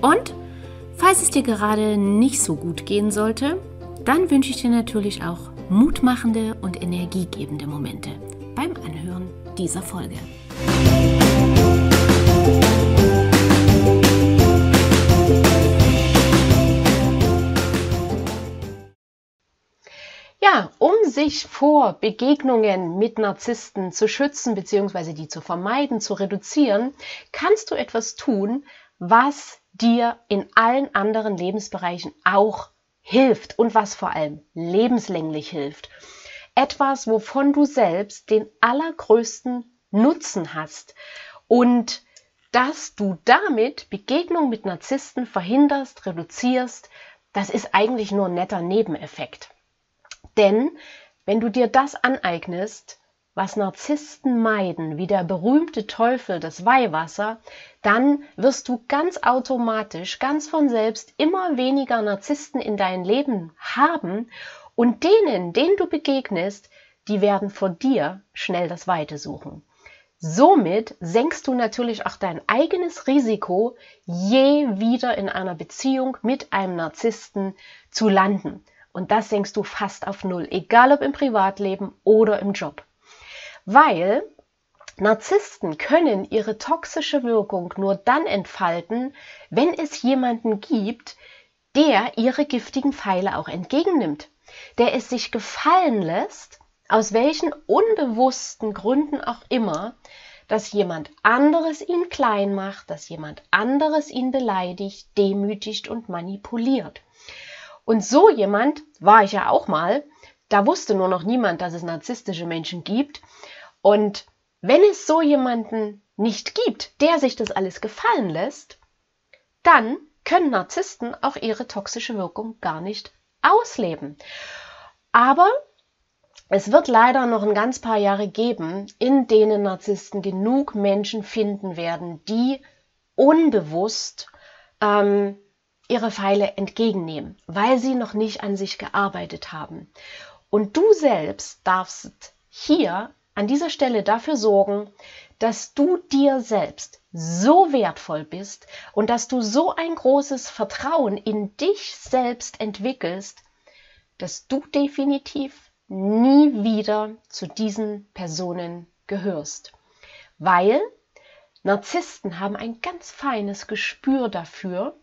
und falls es dir gerade nicht so gut gehen sollte, dann wünsche ich dir natürlich auch mutmachende und energiegebende Momente beim Anhören dieser Folge. Ja, um sich vor Begegnungen mit Narzissten zu schützen bzw. die zu vermeiden, zu reduzieren, kannst du etwas tun, was dir in allen anderen Lebensbereichen auch hilft und was vor allem lebenslänglich hilft. Etwas, wovon du selbst den allergrößten Nutzen hast und dass du damit Begegnung mit Narzissten verhinderst, reduzierst, das ist eigentlich nur ein netter Nebeneffekt. Denn wenn du dir das aneignest, was Narzissten meiden, wie der berühmte Teufel das Weihwasser, dann wirst du ganz automatisch, ganz von selbst immer weniger Narzissten in dein Leben haben und denen, denen du begegnest, die werden vor dir schnell das Weite suchen. Somit senkst du natürlich auch dein eigenes Risiko, je wieder in einer Beziehung mit einem Narzissten zu landen. Und das senkst du fast auf Null, egal ob im Privatleben oder im Job weil Narzissten können ihre toxische Wirkung nur dann entfalten, wenn es jemanden gibt, der ihre giftigen Pfeile auch entgegennimmt, der es sich gefallen lässt, aus welchen unbewussten Gründen auch immer, dass jemand anderes ihn klein macht, dass jemand anderes ihn beleidigt, demütigt und manipuliert. Und so jemand war ich ja auch mal, da wusste nur noch niemand, dass es narzisstische Menschen gibt. Und wenn es so jemanden nicht gibt, der sich das alles gefallen lässt, dann können Narzissten auch ihre toxische Wirkung gar nicht ausleben. Aber es wird leider noch ein ganz paar Jahre geben, in denen Narzissten genug Menschen finden werden, die unbewusst ähm, ihre Pfeile entgegennehmen, weil sie noch nicht an sich gearbeitet haben. Und du selbst darfst hier an dieser Stelle dafür sorgen, dass du dir selbst so wertvoll bist und dass du so ein großes Vertrauen in dich selbst entwickelst, dass du definitiv nie wieder zu diesen Personen gehörst. Weil Narzissten haben ein ganz feines Gespür dafür,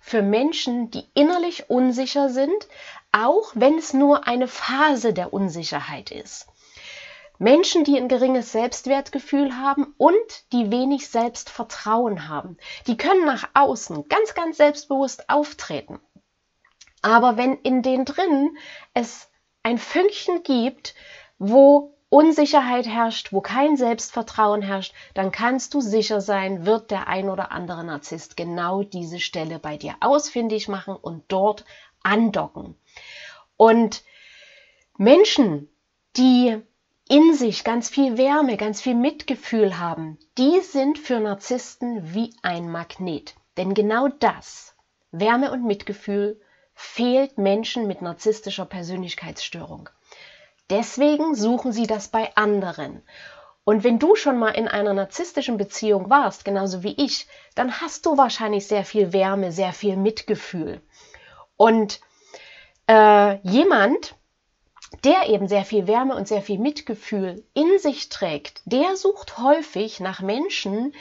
für Menschen, die innerlich unsicher sind, auch wenn es nur eine Phase der Unsicherheit ist. Menschen, die ein geringes Selbstwertgefühl haben und die wenig Selbstvertrauen haben. Die können nach außen ganz, ganz selbstbewusst auftreten. Aber wenn in denen drin es ein Fünkchen gibt, wo Unsicherheit herrscht, wo kein Selbstvertrauen herrscht, dann kannst du sicher sein, wird der ein oder andere Narzisst genau diese Stelle bei dir ausfindig machen und dort andocken. Und Menschen, die in sich ganz viel Wärme, ganz viel Mitgefühl haben, die sind für Narzissten wie ein Magnet. Denn genau das, Wärme und Mitgefühl, fehlt Menschen mit narzisstischer Persönlichkeitsstörung. Deswegen suchen sie das bei anderen. Und wenn du schon mal in einer narzisstischen Beziehung warst, genauso wie ich, dann hast du wahrscheinlich sehr viel Wärme, sehr viel Mitgefühl. Und äh, jemand, der eben sehr viel Wärme und sehr viel Mitgefühl in sich trägt, der sucht häufig nach Menschen,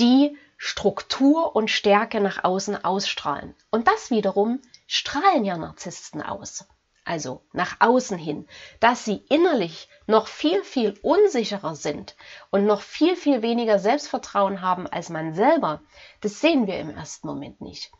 die Struktur und Stärke nach außen ausstrahlen. Und das wiederum strahlen ja Narzissten aus. Also nach außen hin, dass sie innerlich noch viel, viel unsicherer sind und noch viel, viel weniger Selbstvertrauen haben als man selber, das sehen wir im ersten Moment nicht.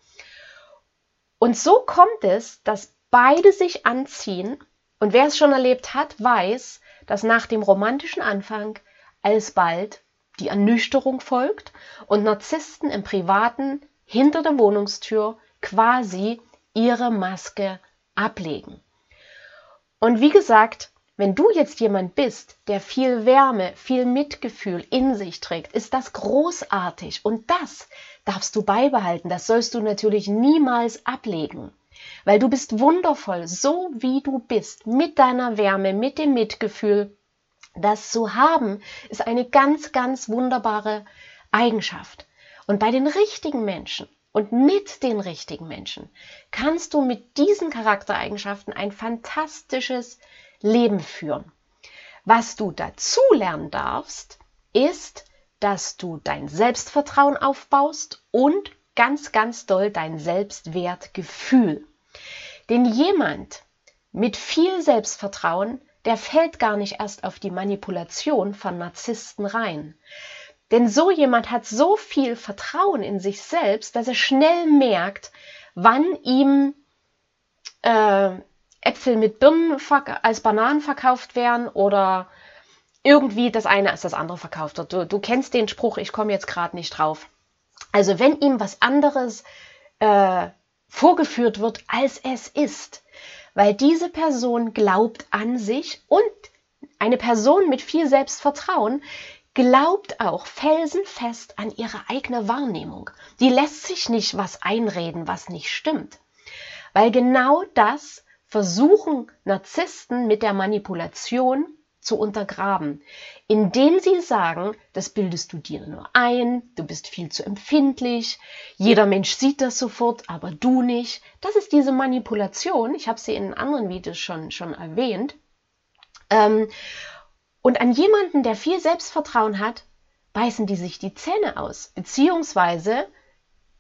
Und so kommt es, dass beide sich anziehen und wer es schon erlebt hat, weiß, dass nach dem romantischen Anfang alsbald die Ernüchterung folgt und Narzissten im Privaten hinter der Wohnungstür quasi ihre Maske ablegen. Und wie gesagt, wenn du jetzt jemand bist, der viel Wärme, viel Mitgefühl in sich trägt, ist das großartig und das darfst du beibehalten. Das sollst du natürlich niemals ablegen, weil du bist wundervoll, so wie du bist, mit deiner Wärme, mit dem Mitgefühl. Das zu haben, ist eine ganz, ganz wunderbare Eigenschaft. Und bei den richtigen Menschen und mit den richtigen Menschen kannst du mit diesen Charaktereigenschaften ein fantastisches Leben führen. Was du dazu lernen darfst, ist, dass du dein Selbstvertrauen aufbaust und ganz, ganz doll dein Selbstwertgefühl. Denn jemand mit viel Selbstvertrauen, der fällt gar nicht erst auf die Manipulation von Narzissten rein. Denn so jemand hat so viel Vertrauen in sich selbst, dass er schnell merkt, wann ihm äh, Äpfel mit Birnen als Bananen verkauft werden oder irgendwie das eine als das andere verkauft wird. Du, du kennst den Spruch, ich komme jetzt gerade nicht drauf. Also wenn ihm was anderes äh, vorgeführt wird, als es ist, weil diese Person glaubt an sich und eine Person mit viel Selbstvertrauen glaubt auch felsenfest an ihre eigene Wahrnehmung. Die lässt sich nicht was einreden, was nicht stimmt. Weil genau das versuchen Narzissten mit der Manipulation zu untergraben, indem sie sagen, das bildest du dir nur ein, du bist viel zu empfindlich, jeder Mensch sieht das sofort, aber du nicht. Das ist diese Manipulation, ich habe sie in anderen Videos schon, schon erwähnt. Ähm, und an jemanden, der viel Selbstvertrauen hat, beißen die sich die Zähne aus, beziehungsweise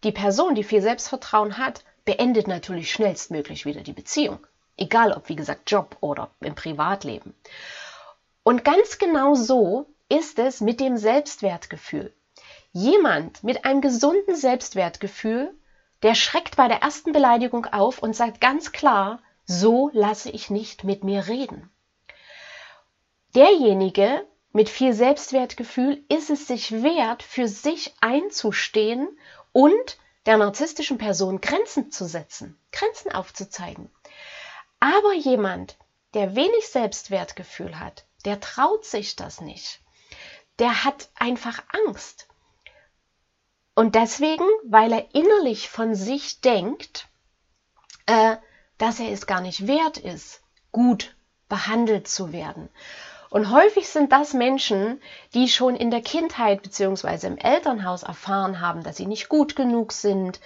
die Person, die viel Selbstvertrauen hat, beendet natürlich schnellstmöglich wieder die Beziehung. Egal ob, wie gesagt, Job oder im Privatleben. Und ganz genau so ist es mit dem Selbstwertgefühl. Jemand mit einem gesunden Selbstwertgefühl, der schreckt bei der ersten Beleidigung auf und sagt ganz klar, so lasse ich nicht mit mir reden. Derjenige mit viel Selbstwertgefühl ist es sich wert, für sich einzustehen und der narzisstischen Person Grenzen zu setzen, Grenzen aufzuzeigen. Aber jemand, der wenig Selbstwertgefühl hat, der traut sich das nicht. Der hat einfach Angst. Und deswegen, weil er innerlich von sich denkt, äh, dass er es gar nicht wert ist, gut behandelt zu werden. Und häufig sind das Menschen, die schon in der Kindheit bzw. im Elternhaus erfahren haben, dass sie nicht gut genug sind,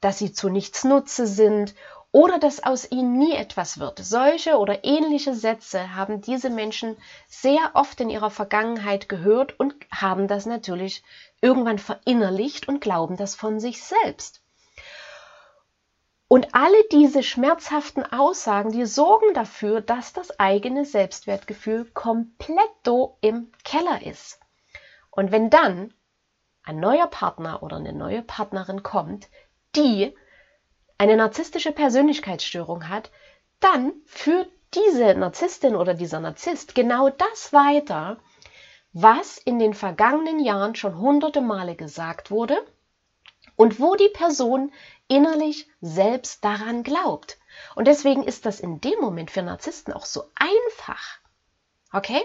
dass sie zu nichts Nutze sind oder dass aus ihnen nie etwas wird. Solche oder ähnliche Sätze haben diese Menschen sehr oft in ihrer Vergangenheit gehört und haben das natürlich irgendwann verinnerlicht und glauben das von sich selbst. Und alle diese schmerzhaften Aussagen, die sorgen dafür, dass das eigene Selbstwertgefühl komplett im Keller ist. Und wenn dann ein neuer Partner oder eine neue Partnerin kommt, die eine narzisstische Persönlichkeitsstörung hat, dann führt diese Narzisstin oder dieser Narzisst genau das weiter, was in den vergangenen Jahren schon hunderte Male gesagt wurde und wo die Person innerlich selbst daran glaubt. Und deswegen ist das in dem Moment für Narzissten auch so einfach. Okay?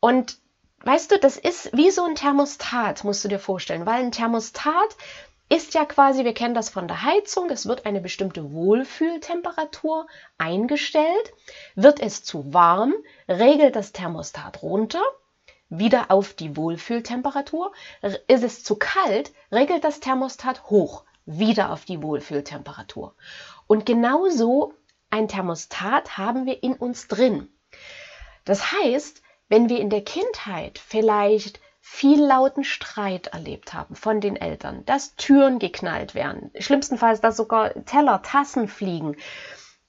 Und weißt du, das ist wie so ein Thermostat, musst du dir vorstellen, weil ein Thermostat ist ja quasi, wir kennen das von der Heizung, es wird eine bestimmte Wohlfühltemperatur eingestellt. Wird es zu warm, regelt das Thermostat runter, wieder auf die Wohlfühltemperatur. Ist es zu kalt, regelt das Thermostat hoch, wieder auf die Wohlfühltemperatur. Und genauso ein Thermostat haben wir in uns drin. Das heißt, wenn wir in der Kindheit vielleicht viel lauten Streit erlebt haben von den Eltern, dass Türen geknallt werden, schlimmstenfalls, dass sogar Teller, Tassen fliegen,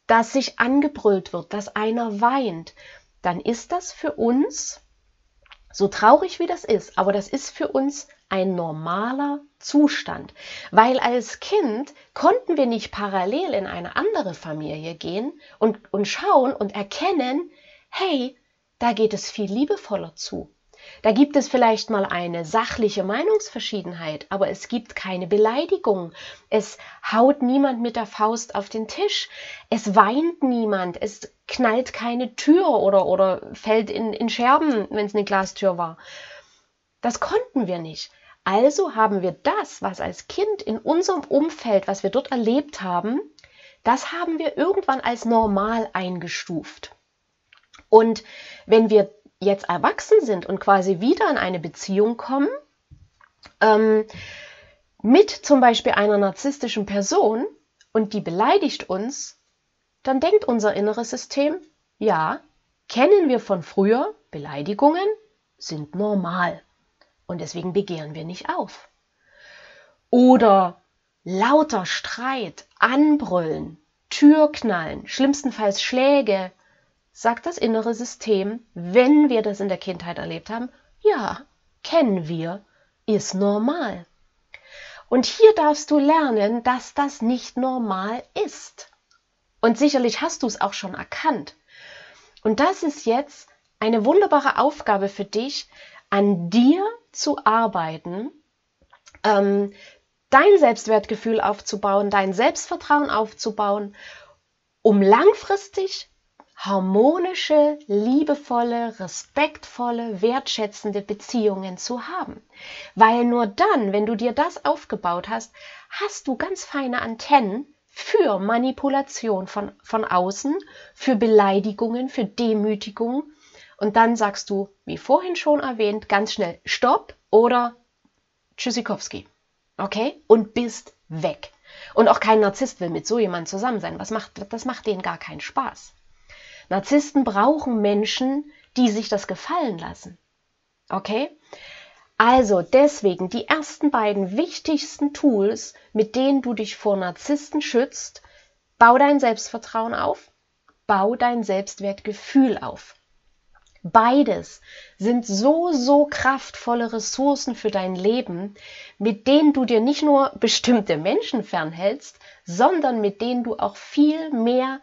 dass sich angebrüllt wird, dass einer weint, dann ist das für uns, so traurig wie das ist, aber das ist für uns ein normaler Zustand, weil als Kind konnten wir nicht parallel in eine andere Familie gehen und, und schauen und erkennen, hey, da geht es viel liebevoller zu. Da gibt es vielleicht mal eine sachliche Meinungsverschiedenheit, aber es gibt keine Beleidigung. Es haut niemand mit der Faust auf den Tisch. Es weint niemand. Es knallt keine Tür oder, oder fällt in, in Scherben, wenn es eine Glastür war. Das konnten wir nicht. Also haben wir das, was als Kind in unserem Umfeld, was wir dort erlebt haben, das haben wir irgendwann als normal eingestuft. Und wenn wir jetzt erwachsen sind und quasi wieder in eine Beziehung kommen, ähm, mit zum Beispiel einer narzisstischen Person und die beleidigt uns, dann denkt unser inneres System, ja, kennen wir von früher, Beleidigungen sind normal und deswegen begehren wir nicht auf. Oder lauter Streit, Anbrüllen, Türknallen, schlimmstenfalls Schläge, sagt das innere System, wenn wir das in der Kindheit erlebt haben, ja, kennen wir, ist normal. Und hier darfst du lernen, dass das nicht normal ist. Und sicherlich hast du es auch schon erkannt. Und das ist jetzt eine wunderbare Aufgabe für dich, an dir zu arbeiten, ähm, dein Selbstwertgefühl aufzubauen, dein Selbstvertrauen aufzubauen, um langfristig harmonische, liebevolle, respektvolle, wertschätzende Beziehungen zu haben. Weil nur dann, wenn du dir das aufgebaut hast, hast du ganz feine Antennen für Manipulation von, von außen, für Beleidigungen, für Demütigungen. Und dann sagst du, wie vorhin schon erwähnt, ganz schnell Stopp oder Tschüssikowski. Okay? Und bist weg. Und auch kein Narzisst will mit so jemandem zusammen sein. Was macht, das macht denen gar keinen Spaß. Narzissten brauchen Menschen, die sich das gefallen lassen. Okay? Also deswegen die ersten beiden wichtigsten Tools, mit denen du dich vor Narzissten schützt, bau dein Selbstvertrauen auf, bau dein Selbstwertgefühl auf. Beides sind so, so kraftvolle Ressourcen für dein Leben, mit denen du dir nicht nur bestimmte Menschen fernhältst, sondern mit denen du auch viel mehr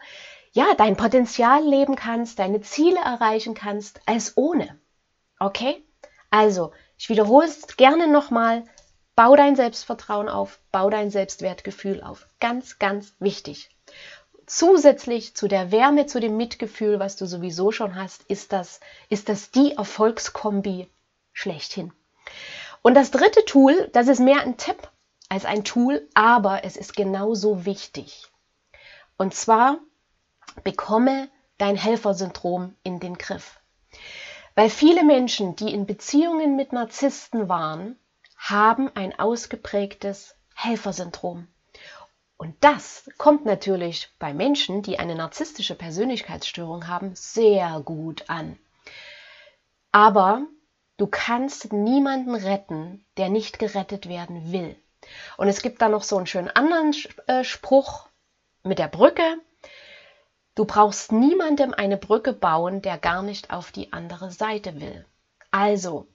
ja, dein Potenzial leben kannst, deine Ziele erreichen kannst, als ohne. Okay? Also, ich wiederhole es gerne nochmal. Bau dein Selbstvertrauen auf, bau dein Selbstwertgefühl auf. Ganz, ganz wichtig. Zusätzlich zu der Wärme, zu dem Mitgefühl, was du sowieso schon hast, ist das, ist das die Erfolgskombi schlechthin. Und das dritte Tool, das ist mehr ein Tipp als ein Tool, aber es ist genauso wichtig. Und zwar bekomme dein Helfersyndrom in den Griff. Weil viele Menschen, die in Beziehungen mit Narzissten waren, haben ein ausgeprägtes Helfersyndrom. Und das kommt natürlich bei Menschen, die eine narzisstische Persönlichkeitsstörung haben, sehr gut an. Aber du kannst niemanden retten, der nicht gerettet werden will. Und es gibt da noch so einen schönen anderen äh, Spruch mit der Brücke. Du brauchst niemandem eine Brücke bauen, der gar nicht auf die andere Seite will. Also,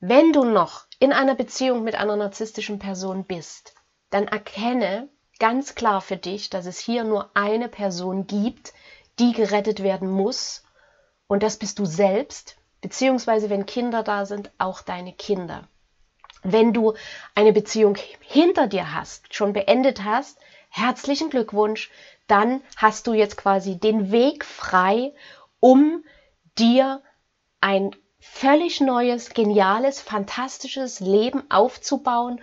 wenn du noch in einer Beziehung mit einer narzisstischen Person bist, dann erkenne ganz klar für dich, dass es hier nur eine Person gibt, die gerettet werden muss. Und das bist du selbst, beziehungsweise wenn Kinder da sind, auch deine Kinder. Wenn du eine Beziehung hinter dir hast, schon beendet hast, herzlichen Glückwunsch, dann hast du jetzt quasi den Weg frei, um dir ein völlig neues, geniales, fantastisches Leben aufzubauen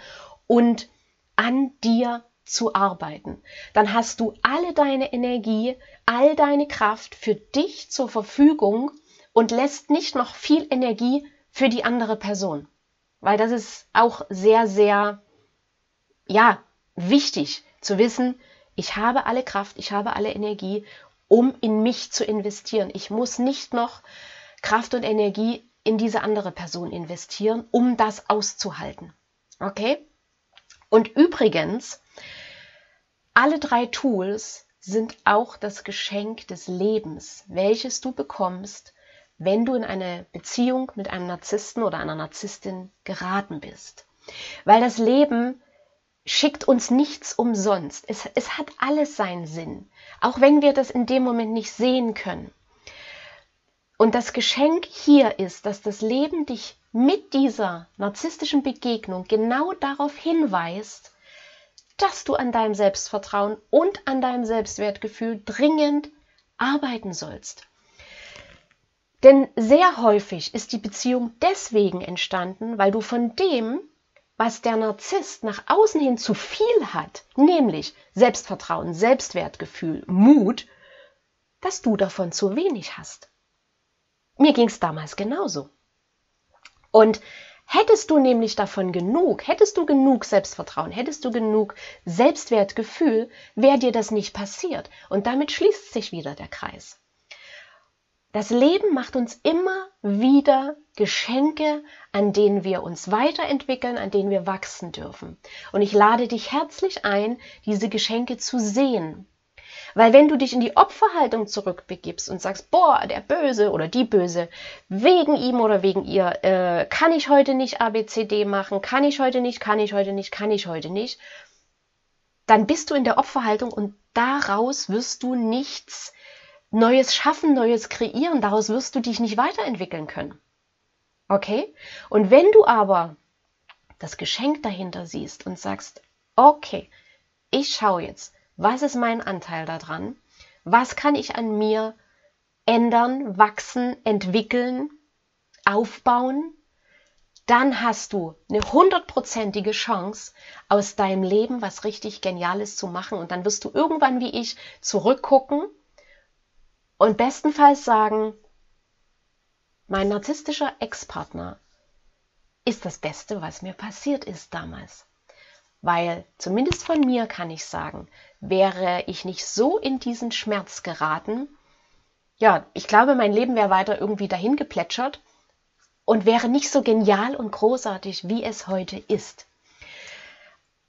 und an dir zu arbeiten. Dann hast du alle deine Energie, all deine Kraft für dich zur Verfügung und lässt nicht noch viel Energie für die andere Person. Weil das ist auch sehr, sehr, ja, wichtig zu wissen, ich habe alle Kraft, ich habe alle Energie, um in mich zu investieren. Ich muss nicht noch Kraft und Energie in diese andere Person investieren, um das auszuhalten. Okay? Und übrigens, alle drei Tools sind auch das Geschenk des Lebens, welches du bekommst, wenn du in eine Beziehung mit einem Narzissten oder einer Narzisstin geraten bist. Weil das Leben schickt uns nichts umsonst. Es, es hat alles seinen Sinn, auch wenn wir das in dem Moment nicht sehen können. Und das Geschenk hier ist, dass das Leben dich mit dieser narzisstischen Begegnung genau darauf hinweist, dass du an deinem Selbstvertrauen und an deinem Selbstwertgefühl dringend arbeiten sollst. Denn sehr häufig ist die Beziehung deswegen entstanden, weil du von dem, was der Narzisst nach außen hin zu viel hat, nämlich Selbstvertrauen, Selbstwertgefühl, Mut, dass du davon zu wenig hast. Mir ging es damals genauso. Und hättest du nämlich davon genug, hättest du genug Selbstvertrauen, hättest du genug Selbstwertgefühl, wäre dir das nicht passiert. Und damit schließt sich wieder der Kreis. Das Leben macht uns immer wieder Geschenke, an denen wir uns weiterentwickeln, an denen wir wachsen dürfen. Und ich lade dich herzlich ein, diese Geschenke zu sehen. Weil wenn du dich in die Opferhaltung zurückbegibst und sagst, boah, der Böse oder die Böse, wegen ihm oder wegen ihr, äh, kann ich heute nicht ABCD machen, kann ich heute nicht, kann ich heute nicht, kann ich heute nicht, dann bist du in der Opferhaltung und daraus wirst du nichts Neues schaffen, Neues kreieren, daraus wirst du dich nicht weiterentwickeln können. Okay? Und wenn du aber das Geschenk dahinter siehst und sagst, okay, ich schaue jetzt, was ist mein Anteil daran? Was kann ich an mir ändern, wachsen, entwickeln, aufbauen? Dann hast du eine hundertprozentige Chance, aus deinem Leben was richtig Geniales zu machen. Und dann wirst du irgendwann wie ich zurückgucken und bestenfalls sagen, mein narzisstischer Ex-Partner ist das Beste, was mir passiert ist damals. Weil zumindest von mir kann ich sagen, wäre ich nicht so in diesen Schmerz geraten, ja, ich glaube, mein Leben wäre weiter irgendwie dahin geplätschert und wäre nicht so genial und großartig, wie es heute ist.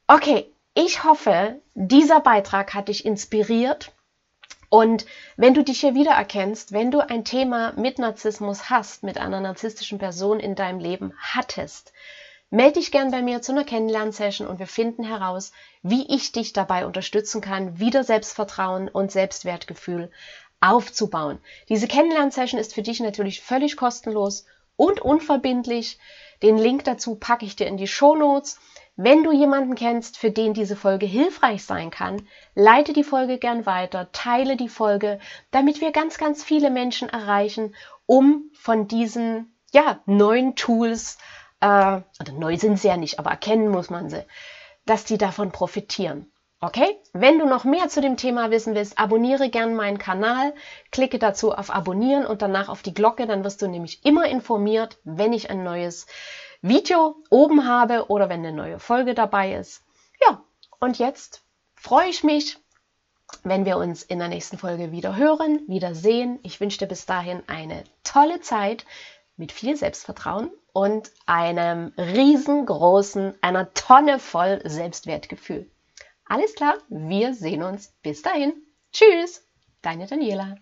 Okay, ich hoffe, dieser Beitrag hat dich inspiriert und wenn du dich hier wiedererkennst, wenn du ein Thema mit Narzissmus hast, mit einer narzisstischen Person in deinem Leben hattest, melde dich gern bei mir zu einer Kennenlernsession und wir finden heraus, wie ich dich dabei unterstützen kann, wieder Selbstvertrauen und Selbstwertgefühl aufzubauen. Diese Kennenlernsession ist für dich natürlich völlig kostenlos und unverbindlich. Den Link dazu packe ich dir in die Show Notes. Wenn du jemanden kennst, für den diese Folge hilfreich sein kann, leite die Folge gern weiter, teile die Folge, damit wir ganz, ganz viele Menschen erreichen, um von diesen ja, neuen Tools, äh, oder neu sind sie ja nicht, aber erkennen muss man sie, dass die davon profitieren. Okay? Wenn du noch mehr zu dem Thema wissen willst, abonniere gern meinen Kanal, klicke dazu auf Abonnieren und danach auf die Glocke, dann wirst du nämlich immer informiert, wenn ich ein neues Video oben habe oder wenn eine neue Folge dabei ist. Ja, und jetzt freue ich mich, wenn wir uns in der nächsten Folge wieder hören, wieder sehen. Ich wünsche dir bis dahin eine tolle Zeit mit viel Selbstvertrauen und einem riesengroßen, einer Tonne voll Selbstwertgefühl. Alles klar, wir sehen uns. Bis dahin. Tschüss, deine Daniela.